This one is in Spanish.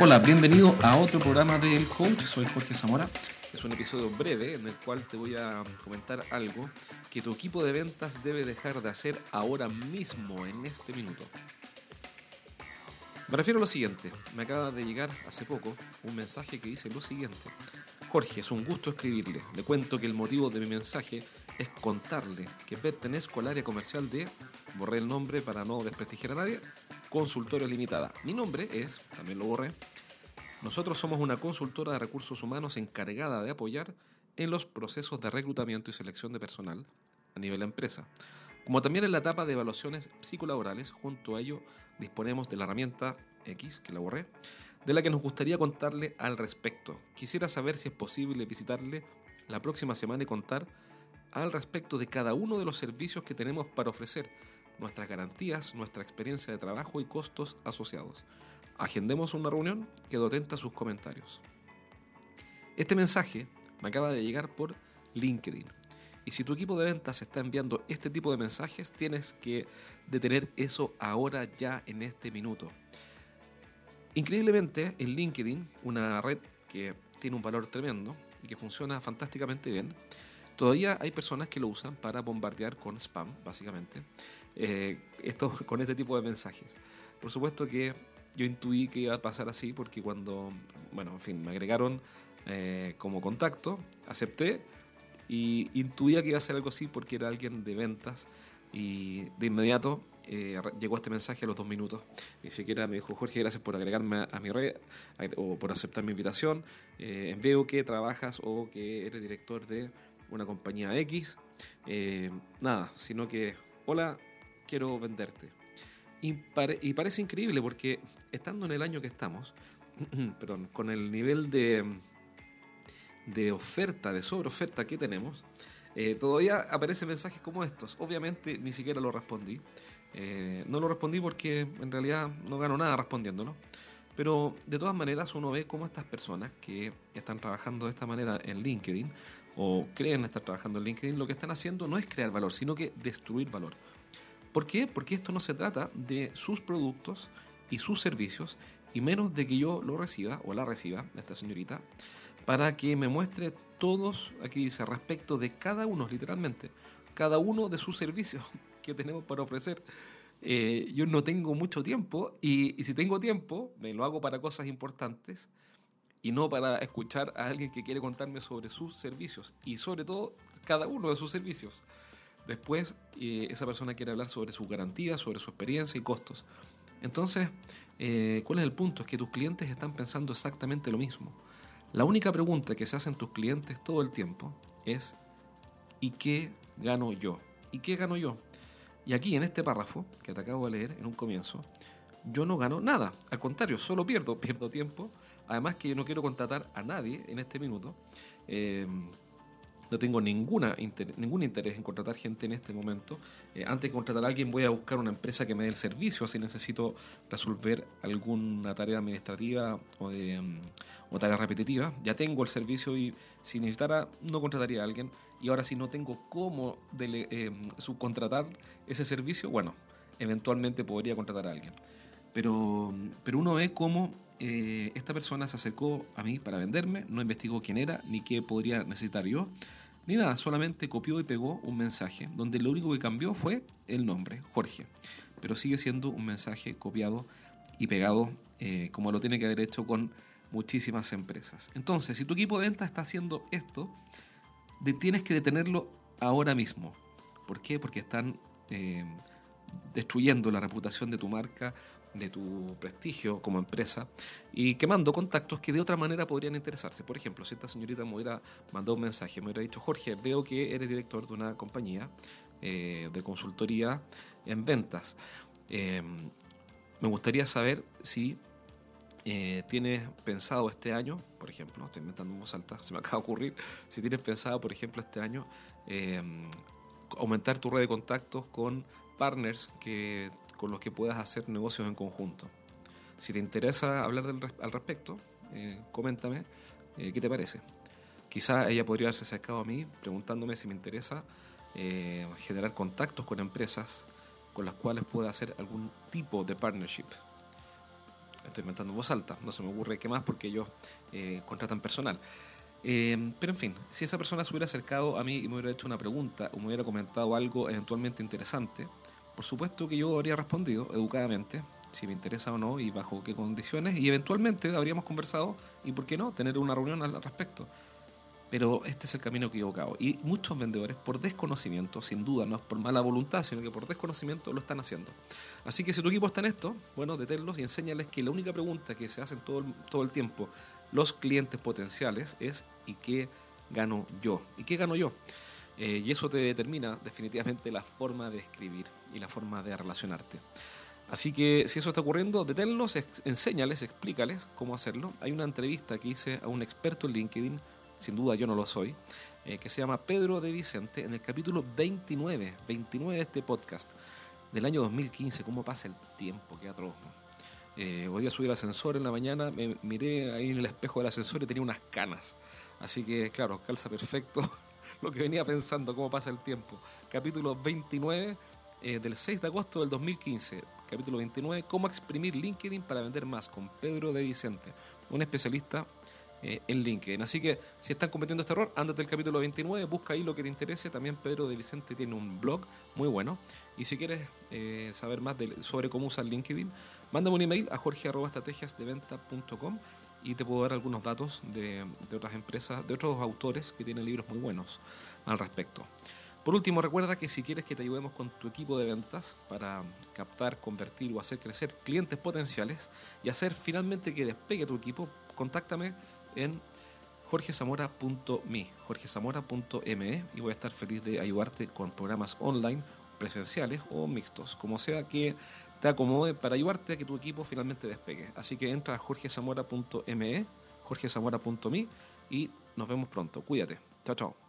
Hola, bienvenido a otro programa del Coach. Soy Jorge Zamora. Es un episodio breve en el cual te voy a comentar algo que tu equipo de ventas debe dejar de hacer ahora mismo, en este minuto. Me refiero a lo siguiente. Me acaba de llegar hace poco un mensaje que dice lo siguiente. Jorge, es un gusto escribirle. Le cuento que el motivo de mi mensaje es contarle que pertenezco al área comercial de, borré el nombre para no desprestigiar a nadie, Consultorio Limitada. Mi nombre es, también lo borré, nosotros somos una consultora de recursos humanos encargada de apoyar en los procesos de reclutamiento y selección de personal a nivel de empresa, como también en la etapa de evaluaciones psicolaborales. Junto a ello disponemos de la herramienta X, que la borré, de la que nos gustaría contarle al respecto. Quisiera saber si es posible visitarle la próxima semana y contar al respecto de cada uno de los servicios que tenemos para ofrecer, nuestras garantías, nuestra experiencia de trabajo y costos asociados. Agendemos una reunión, quedo atenta a sus comentarios. Este mensaje me acaba de llegar por LinkedIn. Y si tu equipo de ventas está enviando este tipo de mensajes, tienes que detener eso ahora ya en este minuto. Increíblemente, en LinkedIn, una red que tiene un valor tremendo y que funciona fantásticamente bien, todavía hay personas que lo usan para bombardear con spam, básicamente, eh, esto, con este tipo de mensajes. Por supuesto que yo intuí que iba a pasar así porque cuando, bueno, en fin, me agregaron eh, como contacto, acepté y intuía que iba a ser algo así porque era alguien de ventas y de inmediato eh, llegó este mensaje a los dos minutos. Ni siquiera me dijo, Jorge, gracias por agregarme a, mi red o por aceptar mi invitación. Eh, veo que trabajas o que eres director de una compañía X. nada, sino que, hola, quiero venderte. Y, parece increíble porque estando en el año que estamos, perdón, con el nivel de, de oferta, de sobreoferta que tenemos, eh, todavía aparecen mensajes como estos. Obviamente ni siquiera lo respondí. Eh, no lo respondí porque en realidad no gano nada respondiéndolo. Pero de todas maneras uno ve cómo estas personas que están trabajando de esta manera en LinkedIn o creen estar trabajando en LinkedIn, lo que están haciendo no es crear valor, sino que destruir valor. ¿Por qué? Porque esto no se trata de sus productos y sus servicios, y menos de que yo lo reciba o la reciba, esta señorita, para que me muestre todos, aquí dice, respecto de cada uno, literalmente, cada uno de sus servicios que tenemos para ofrecer. Eh, yo no tengo mucho tiempo y, y, si tengo tiempo, me lo hago para cosas importantes y no para escuchar a alguien que quiere contarme sobre sus servicios y sobre todo cada uno de sus servicios. Después, eh, esa persona quiere hablar sobre su garantía, sobre su experiencia y costos. Entonces, eh, ¿cuál es el punto? Es que tus clientes están pensando exactamente lo mismo. La única pregunta que se hacen tus clientes todo el tiempo es ¿y qué gano yo? ¿Y qué gano yo? Y aquí en este párrafo que te acabo de leer en un comienzo, yo no gano nada. Al contrario, solo pierdo, pierdo tiempo. Además que yo no quiero contratar a nadie en este minuto. Eh, no tengo ninguna ningún interés en contratar gente en este momento. Eh, antes de contratar a alguien voy a buscar una empresa que me dé el servicio si necesito resolver alguna tarea administrativa o, de, mm, o tarea repetitiva. Ya tengo el servicio y si necesitara no contrataría a alguien. Y ahora si no tengo cómo eh, subcontratar ese servicio, bueno, eventualmente podría contratar a alguien. Pero, pero uno ve cómo eh, esta persona se acercó a mí para venderme, no investigó quién era ni qué podría necesitar yo, ni nada, solamente copió y pegó un mensaje donde lo único que cambió fue el nombre, Jorge, pero sigue siendo un mensaje copiado y pegado eh, como lo tiene que haber hecho con muchísimas empresas. Entonces, si tu equipo de venta está haciendo esto, tienes que detenerlo ahora mismo. ¿Por qué? Porque están eh, destruyendo la reputación de tu marca, de tu prestigio como empresa y quemando contactos que de otra manera podrían interesarse. Por ejemplo, si esta señorita me hubiera mandado un mensaje, me hubiera dicho, Jorge, veo que eres director de una compañía eh, de consultoría en ventas. Eh, me gustaría saber si eh, tienes pensado este año, por ejemplo, estoy inventando un voz alta, se me acaba de ocurrir, si tienes pensado, por ejemplo, este año, aumentar tu red de contactos con partners que con los que puedas hacer negocios en conjunto. Si te interesa hablar al respecto, eh, coméntame eh, qué te parece. Quizá ella podría haberse acercado a mí preguntándome si me interesa eh, generar contactos con empresas con las cuales pueda hacer algún tipo de partnership. estoy inventando en voz alta, no se me ocurre qué más porque ellos eh, contratan personal. Eh, pero en fin, si esa persona se hubiera acercado a mí y me hubiera hecho una pregunta o me hubiera comentado algo eventualmente interesante, por supuesto que yo habría respondido educadamente, si me interesa o no y bajo qué condiciones, y eventualmente habríamos conversado y, ¿por qué no?, tener una reunión al respecto. Pero este es el camino equivocado. Y muchos vendedores, por desconocimiento, sin duda, no es por mala voluntad, sino que por desconocimiento lo están haciendo. Así que si tu equipo está en esto, bueno, deténlos y enséñales que la única pregunta que se hacen todo el, todo el tiempo los clientes potenciales es ¿y qué gano yo? ¿Y qué gano yo? Eh, y eso te determina definitivamente la forma de escribir y la forma de relacionarte. Así que si eso está ocurriendo, deténlos, enséñales, explícales cómo hacerlo. Hay una entrevista que hice a un experto en LinkedIn sin duda yo no lo soy, eh, que se llama Pedro de Vicente, en el capítulo 29, 29 de este podcast, del año 2015. ¿Cómo pasa el tiempo? Qué atroz. Eh, voy a subir al ascensor en la mañana, me miré ahí en el espejo del ascensor y tenía unas canas. Así que, claro, calza perfecto lo que venía pensando, cómo pasa el tiempo. Capítulo 29 eh, del 6 de agosto del 2015. Capítulo 29, cómo exprimir LinkedIn para vender más con Pedro de Vicente, un especialista eh, en LinkedIn. Así que si están cometiendo este error, ándate el capítulo 29, busca ahí lo que te interese. También Pedro de Vicente tiene un blog muy bueno. Y si quieres eh, saber más sobre cómo usar LinkedIn, mándame un email a jorge.estrategiasdeventa.com y te puedo dar algunos datos de, de otras empresas, de otros autores que tienen libros muy buenos al respecto. Por último, recuerda que si quieres que te ayudemos con tu equipo de ventas para captar, convertir o hacer crecer clientes potenciales y hacer finalmente que despegue tu equipo, contáctame en jorgezamora.me, jorgezamora.me y voy a estar feliz de ayudarte con programas online, presenciales o mixtos, como sea que te acomode para ayudarte a que tu equipo finalmente despegue. Así que entra a jorgezamora.me, jorgezamora.me y nos vemos pronto. Cuídate. Chao, chao.